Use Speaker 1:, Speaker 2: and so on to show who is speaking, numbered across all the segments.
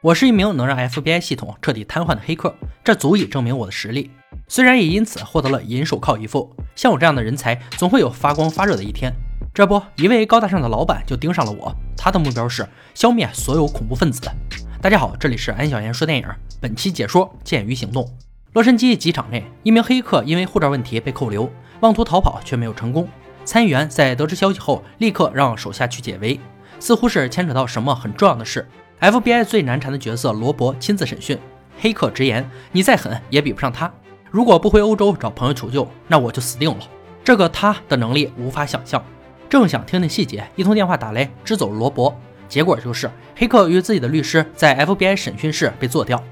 Speaker 1: 我是一名能让 FBI 系统彻底瘫痪的黑客，这足以证明我的实力。虽然也因此获得了银手铐一副，像我这样的人才总会有发光发热的一天。这不，一位高大上的老板就盯上了我，他的目标是消灭所有恐怖分子。大家好，这里是安小言说电影，本期解说剑鱼行动。洛杉矶机场内，一名黑客因为护照问题被扣留，妄图逃跑却没有成功。参议员在得知消息后，立刻让手下去解围。似乎是牵扯到什么很重要的事，FBI 最难缠的角色罗伯亲自审讯。黑客直言：“你再狠也比不上他。如果不回欧洲找朋友求救，那我就死定了。”这个他的能力无法想象。正想听听细节，一通电话打来，支走了罗伯。结果就是黑客与自己的律师在 FBI 审讯室被做掉。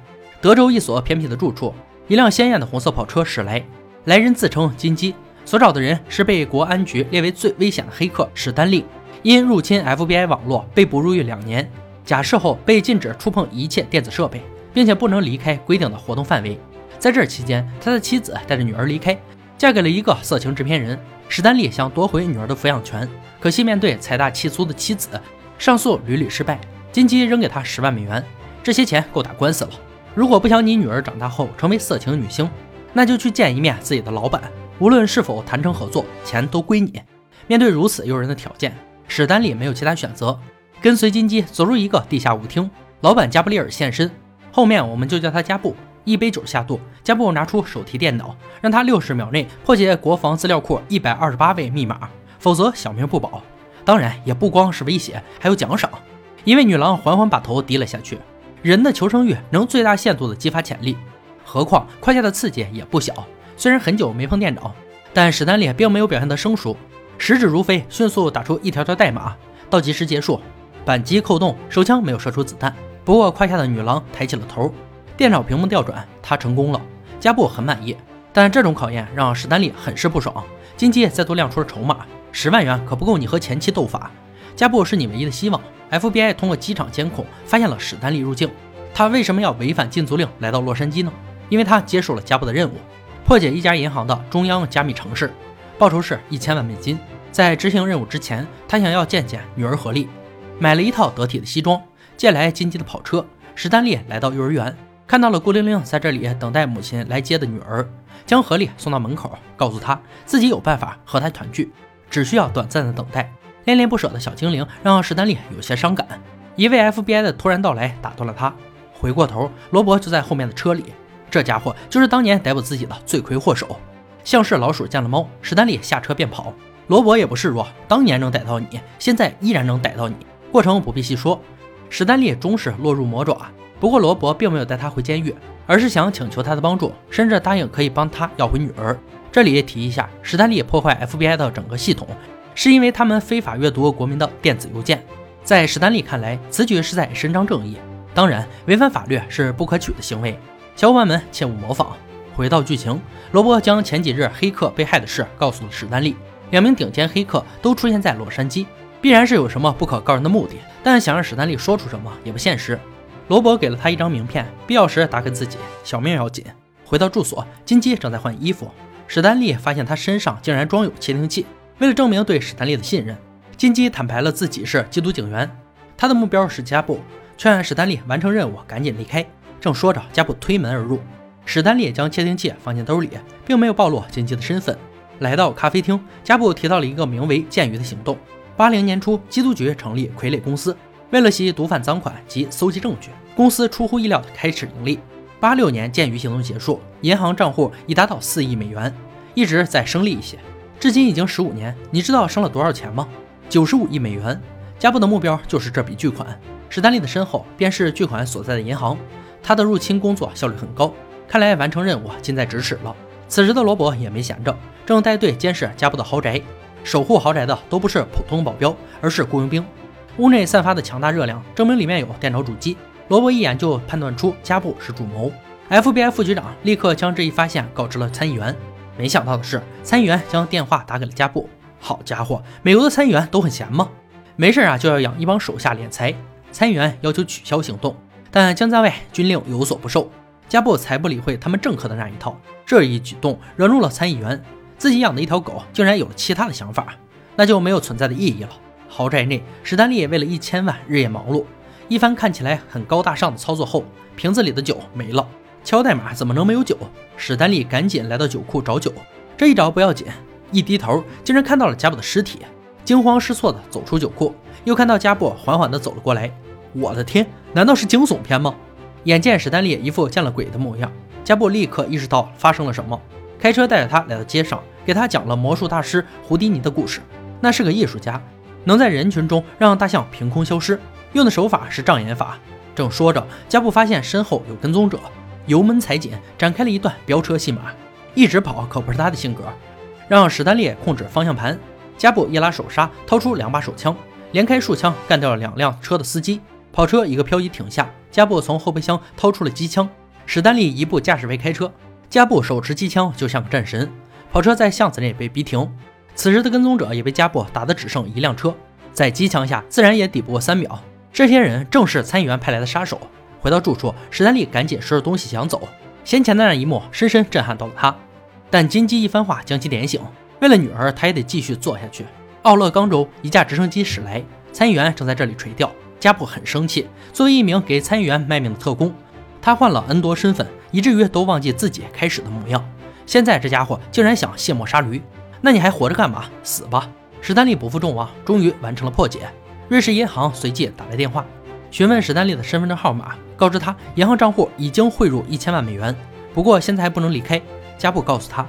Speaker 1: 德州一所偏僻的住处，一辆鲜艳的红色跑车驶来，来人自称金鸡，所找的人是被国安局列为最危险的黑客史丹利。因入侵 FBI 网络被捕入狱两年，假释后被禁止触碰一切电子设备，并且不能离开规定的活动范围。在这期间，他的妻子带着女儿离开，嫁给了一个色情制片人。史丹利想夺回女儿的抚养权，可惜面对财大气粗的妻子，上诉屡屡失败。金基扔给他十万美元，这些钱够打官司了。如果不想你女儿长大后成为色情女星，那就去见一面自己的老板，无论是否谈成合作，钱都归你。面对如此诱人的条件。史丹利没有其他选择，跟随金鸡走入一个地下舞厅。老板加布利尔现身，后面我们就叫他加布。一杯酒下肚，加布拿出手提电脑，让他六十秒内破解国防资料库一百二十八位密码，否则小命不保。当然，也不光是威胁，还有奖赏。一位女郎缓缓把头低了下去。人的求生欲能最大限度地激发潜力，何况胯下的刺激也不小。虽然很久没碰电脑，但史丹利并没有表现得生疏。食指如飞，迅速打出一条条代码，倒计时结束，扳机扣动，手枪没有射出子弹。不过胯下的女郎抬起了头，电脑屏幕调转，她成功了。加布很满意，但这种考验让史丹利很是不爽。金鸡再度亮出了筹码，十万元可不够你和前妻斗法。加布是你唯一的希望。FBI 通过机场监控发现了史丹利入境，他为什么要违反禁足令来到洛杉矶呢？因为他接受了加布的任务，破解一家银行的中央加密城市。报酬是一千万美金。在执行任务之前，他想要见见女儿何丽，买了一套得体的西装，借来金鸡的跑车。史丹利来到幼儿园，看到了孤零零在这里等待母亲来接的女儿，将何丽送到门口，告诉她自己有办法和她团聚，只需要短暂的等待。恋恋不舍的小精灵让史丹利有些伤感。一位 FBI 的突然到来打断了他，回过头，罗伯就在后面的车里，这家伙就是当年逮捕自己的罪魁祸首。像是老鼠见了猫，史丹利下车便跑。罗伯也不示弱，当年能逮到你，现在依然能逮到你。过程不必细说。史丹利终是落入魔爪，不过罗伯并没有带他回监狱，而是想请求他的帮助，甚至答应可以帮他要回女儿。这里提一下，史丹利破坏 FBI 的整个系统，是因为他们非法阅读国民的电子邮件。在史丹利看来，此举是在伸张正义。当然，违反法律是不可取的行为，小伙伴们切勿模仿。回到剧情，罗伯将前几日黑客被害的事告诉了史丹利。两名顶尖黑客都出现在洛杉矶，必然是有什么不可告人的目的。但想让史丹利说出什么也不现实。罗伯给了他一张名片，必要时打给自己，小命要紧。回到住所，金鸡正在换衣服。史丹利发现他身上竟然装有窃听器。为了证明对史丹利的信任，金鸡坦白了自己是缉毒警员，他的目标是加布，劝史丹利完成任务，赶紧离开。正说着，加布推门而入。史丹利将窃听器放进兜里，并没有暴露金鸡的身份。来到咖啡厅，加布提到了一个名为“剑鱼”的行动。八零年初，缉毒局成立傀儡公司，为了洗毒贩赃款及搜集证据，公司出乎意料的开始盈利。八六年，鉴鱼行动结束，银行账户已达到四亿美元，一直在升利一些。至今已经十五年，你知道升了多少钱吗？九十五亿美元。加布的目标就是这笔巨款。史丹利的身后便是巨款所在的银行，他的入侵工作效率很高。看来完成任务近在咫尺了。此时的罗伯也没闲着，正带队监视加布的豪宅。守护豪宅的都不是普通保镖，而是雇佣兵。屋内散发的强大热量证明里面有电脑主机。罗伯一眼就判断出加布是主谋。FBI 副局长立刻将这一发现告知了参议员。没想到的是，参议员将电话打给了加布。好家伙，美国的参议员都很闲吗？没事啊，就要养一帮手下敛财。参议员要求取消行动，但将在外，军令有所不受。加布才不理会他们政客的那一套，这一举动惹怒了参议员。自己养的一条狗竟然有了其他的想法，那就没有存在的意义了。豪宅内，史丹利为了一千万日夜忙碌，一番看起来很高大上的操作后，瓶子里的酒没了。敲代码怎么能没有酒？史丹利赶紧来到酒库找酒。这一找不要紧，一低头竟然看到了加布的尸体，惊慌失措地走出酒库，又看到加布缓缓地走了过来。我的天，难道是惊悚片吗？眼见史丹利一副见了鬼的模样，加布立刻意识到发生了什么，开车带着他来到街上，给他讲了魔术大师胡迪尼的故事。那是个艺术家，能在人群中让大象凭空消失，用的手法是障眼法。正说着，加布发现身后有跟踪者，油门踩紧，展开了一段飙车戏码。一直跑可不是他的性格，让史丹利控制方向盘。加布一拉手刹，掏出两把手枪，连开数枪干掉了两辆车的司机。跑车一个漂移停下，加布从后备箱掏出了机枪。史丹利一步驾驶位开车，加布手持机枪就像个战神。跑车在巷子内被逼停，此时的跟踪者也被加布打得只剩一辆车，在机枪下自然也抵不过三秒。这些人正是参议员派来的杀手。回到住处，史丹利赶紧收拾东西想走。先前的那一幕深深震撼到了他，但金鸡一番话将其点醒。为了女儿，他也得继续做下去。奥勒冈州一架直升机驶来，参议员正在这里垂钓。加布很生气，作为一名给参议员卖命的特工，他换了 N 多身份，以至于都忘记自己开始的模样。现在这家伙竟然想卸磨杀驴，那你还活着干嘛？死吧！史丹利不负众望，终于完成了破解。瑞士银行随即打来电话，询问史丹利的身份证号码，告知他银行账户已经汇入一千万美元，不过现在还不能离开。加布告诉他，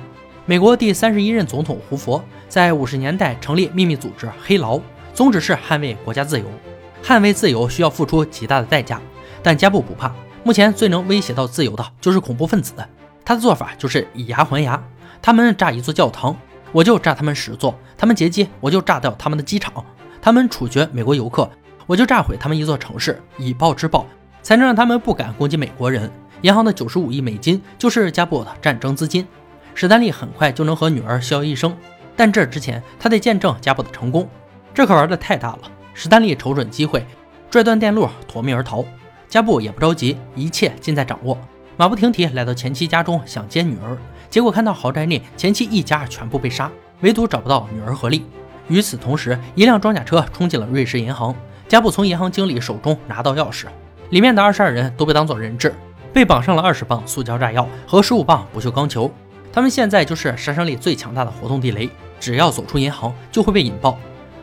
Speaker 1: 美国第三十一任总统胡佛在五十年代成立秘密组织黑牢，宗旨是捍卫国家自由。捍卫自由需要付出极大的代价，但加布不怕。目前最能威胁到自由的就是恐怖分子。他的做法就是以牙还牙。他们炸一座教堂，我就炸他们十座；他们劫机，我就炸掉他们的机场；他们处决美国游客，我就炸毁他们一座城市。以暴制暴，才能让他们不敢攻击美国人。银行的九十五亿美金就是加布的战争资金。史丹利很快就能和女儿逍遥一生，但这之前他得见证加布的成功。这可玩的太大了。史丹利瞅准机会，拽断电路，夺命而逃。加布也不着急，一切尽在掌握。马不停蹄来到前妻家中，想接女儿，结果看到豪宅内前妻一家全部被杀，唯独找不到女儿何丽。与此同时，一辆装甲车冲进了瑞士银行。加布从银行经理手中拿到钥匙，里面的二十二人都被当作人质，被绑上了二十磅塑胶炸药和十五磅不锈钢球。他们现在就是杀伤力最强大的活动地雷，只要走出银行就会被引爆。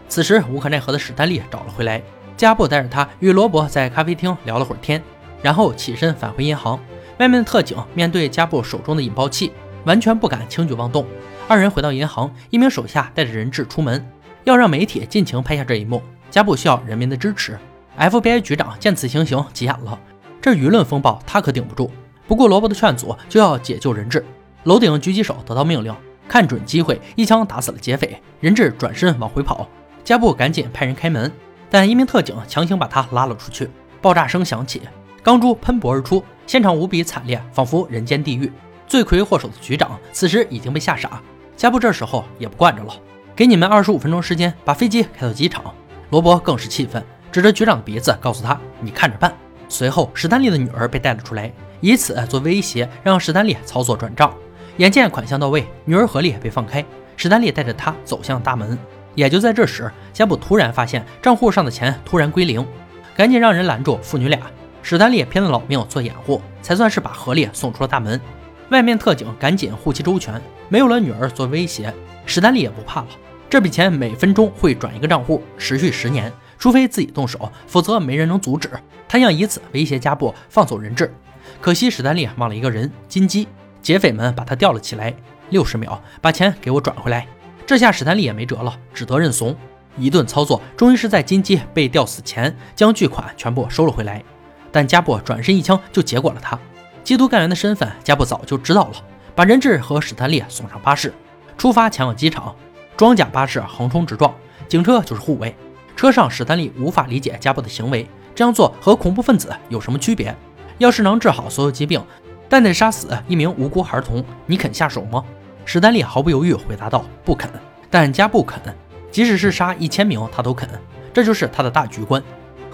Speaker 1: 此时，无可奈何的史丹利找了回来。加布带着他与罗伯在咖啡厅聊了会儿天，然后起身返回银行。外面的特警面对加布手中的引爆器，完全不敢轻举妄动。二人回到银行，一名手下带着人质出门，要让媒体尽情拍下这一幕。加布需要人民的支持。FBI 局长见此情形，急眼了。这舆论风暴他可顶不住。不顾罗伯的劝阻，就要解救人质。楼顶狙击手得到命令，看准机会，一枪打死了劫匪。人质转身往回跑。加布赶紧派人开门，但一名特警强行把他拉了出去。爆炸声响起，钢珠喷薄而出，现场无比惨烈，仿佛人间地狱。罪魁祸首的局长此时已经被吓傻。加布这时候也不惯着了，给你们二十五分钟时间把飞机开到机场。罗伯更是气愤，指着局长的鼻子告诉他：“你看着办。”随后，史丹利的女儿被带了出来，以此做威胁，让史丹利操作转账。眼见款项到位，女儿合力被放开，史丹利带着她走向大门。也就在这时，加布突然发现账户上的钱突然归零，赶紧让人拦住父女俩。史丹利拼了老命做掩护，才算是把何丽送出了大门。外面特警赶紧护其周全，没有了女儿做威胁，史丹利也不怕了。这笔钱每分钟会转一个账户，持续十年，除非自己动手，否则没人能阻止。他想以此威胁加布放走人质，可惜史丹利忘了一个人——金鸡。劫匪们把他吊了起来，六十秒，把钱给我转回来。这下史丹利也没辙了，只得认怂。一顿操作，终于是在金鸡被吊死前将巨款全部收了回来。但加布转身一枪就结果了他。缉毒干员的身份，加布早就知道了。把人质和史丹利送上巴士，出发前往机场。装甲巴士横冲直撞，警车就是护卫。车上，史丹利无法理解加布的行为，这样做和恐怖分子有什么区别？要是能治好所有疾病，但得杀死一名无辜孩童，你肯下手吗？史丹利毫不犹豫回答道：“不肯。”但加布肯，即使是杀一千名他都肯。这就是他的大局观。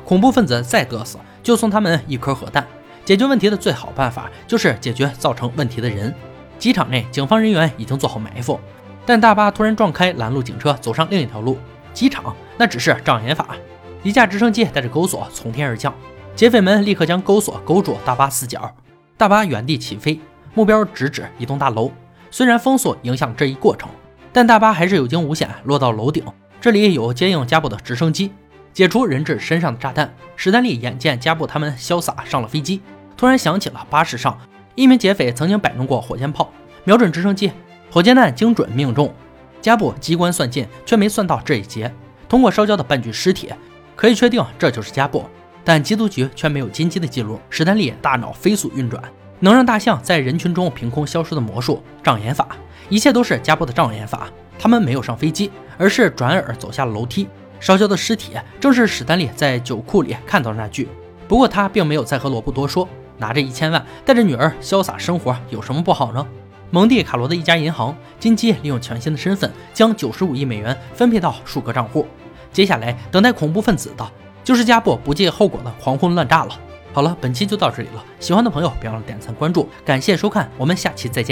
Speaker 1: 恐怖分子再嘚瑟，就送他们一颗核弹。解决问题的最好办法就是解决造成问题的人。机场内，警方人员已经做好埋伏，但大巴突然撞开拦路警车，走上另一条路。机场那只是障眼法。一架直升机带着钩索从天而降，劫匪们立刻将钩索勾住大巴四角，大巴原地起飞，目标直指一栋大楼。虽然封锁影响这一过程，但大巴还是有惊无险落到楼顶。这里有接应加布的直升机，解除人质身上的炸弹。史丹利眼见加布他们潇洒上了飞机，突然想起了巴士上一名劫匪曾经摆弄过火箭炮，瞄准直升机，火箭弹精准命中。加布机关算尽，却没算到这一劫。通过烧焦的半具尸体，可以确定这就是加布，但缉毒局却没有金鸡的记录。史丹利大脑飞速运转，能让大象在人群中凭空消失的魔术障眼法，一切都是加布的障眼法。他们没有上飞机，而是转而走下了楼梯。烧焦的尸体正是史丹利在酒库里看到的那具。不过他并没有再和罗布多说，拿着一千万带着女儿潇洒生活有什么不好呢？蒙蒂卡罗的一家银行，金基利用全新的身份将九十五亿美元分配到数个账户。接下来等待恐怖分子的就是加布不计后果的狂轰滥炸了。好了，本期就到这里了，喜欢的朋友别忘了点赞关注，感谢收看，我们下期再见。